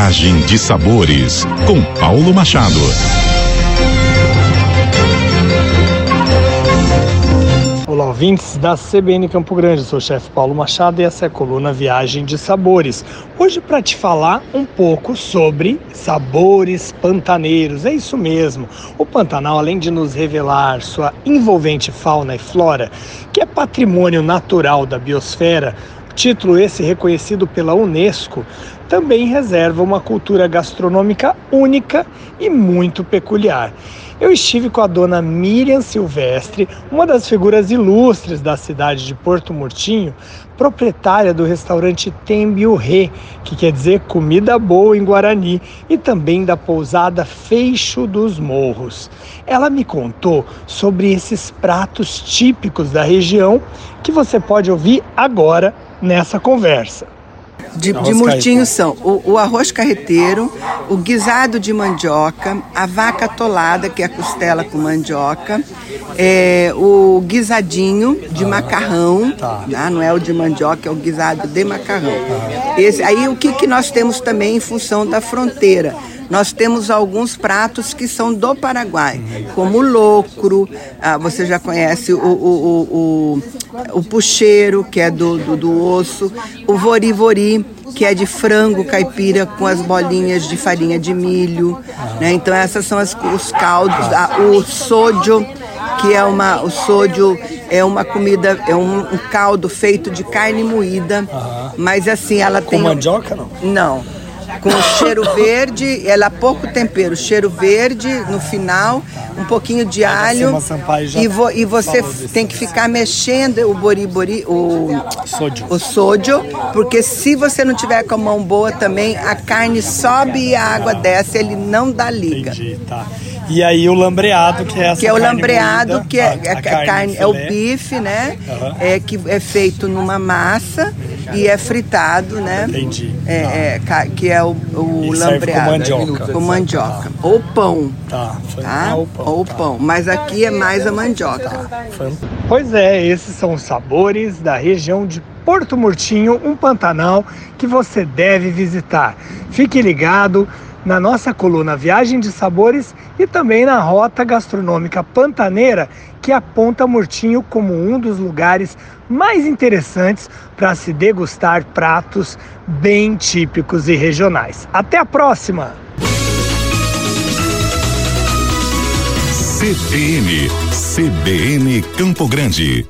Viagem de Sabores, com Paulo Machado. Olá, ouvintes da CBN Campo Grande. Sou o chefe Paulo Machado e essa é a coluna Viagem de Sabores. Hoje, para te falar um pouco sobre sabores pantaneiros. É isso mesmo. O Pantanal, além de nos revelar sua envolvente fauna e flora, que é patrimônio natural da biosfera, título esse reconhecido pela Unesco, também reserva uma cultura gastronômica única e muito peculiar. Eu estive com a dona Miriam Silvestre, uma das figuras ilustres da cidade de Porto Murtinho, proprietária do restaurante Tembiu Rê, que quer dizer comida boa em Guarani, e também da pousada Feixo dos Morros. Ela me contou sobre esses pratos típicos da região que você pode ouvir agora nessa conversa. De, de Murtinho são o, o, arroz carreteiro, o guisado de mandioca, a vaca tolada, que é a costela com mandioca, é, o guisadinho de macarrão, tá. né? não é o de mandioca, é o guisado de macarrão. Esse, aí o que, que nós temos também em função da fronteira? Nós temos alguns pratos que são do Paraguai, como o locro, ah, você já conhece o, o, o, o, o pucheiro, que é do, do, do osso, o vori-vori, que é de frango caipira com as bolinhas de farinha de milho. Né? Então, essas são as, os caldos, ah, o sodio, que é uma. O sódio é uma comida, é um, um caldo feito de carne moída. Mas assim, ela com tem. Com mandioca, não? Não com cheiro verde, ela pouco tempero, cheiro verde no final, um pouquinho de alho e, vo, e você tem que ficar mexendo o bori-bori, o sódio. o sódio, porque se você não tiver com a mão boa também, a carne sobe e a água desce, ele não dá liga. Entendi, tá. E aí o lambreado, que é essa Que é o lambreado, moída, que é, a, a, a carne, carne é o bife, né? Uhum. É que é feito numa massa e é fritado, né? Entendi. É, é que é o, o lambreado. Com mandioca. Com mandioca. Ou pão. Tá. tá? Ou pão. Ou tá. pão. Mas aqui é mais a mandioca. Tá. Pois é, esses são os sabores da região de Porto Murtinho, um Pantanal que você deve visitar. Fique ligado na nossa coluna Viagem de Sabores e também na Rota Gastronômica Pantaneira, que aponta Murtinho como um dos lugares mais interessantes para se degustar pratos bem típicos e regionais. Até a próxima! CBN, CBN Campo Grande.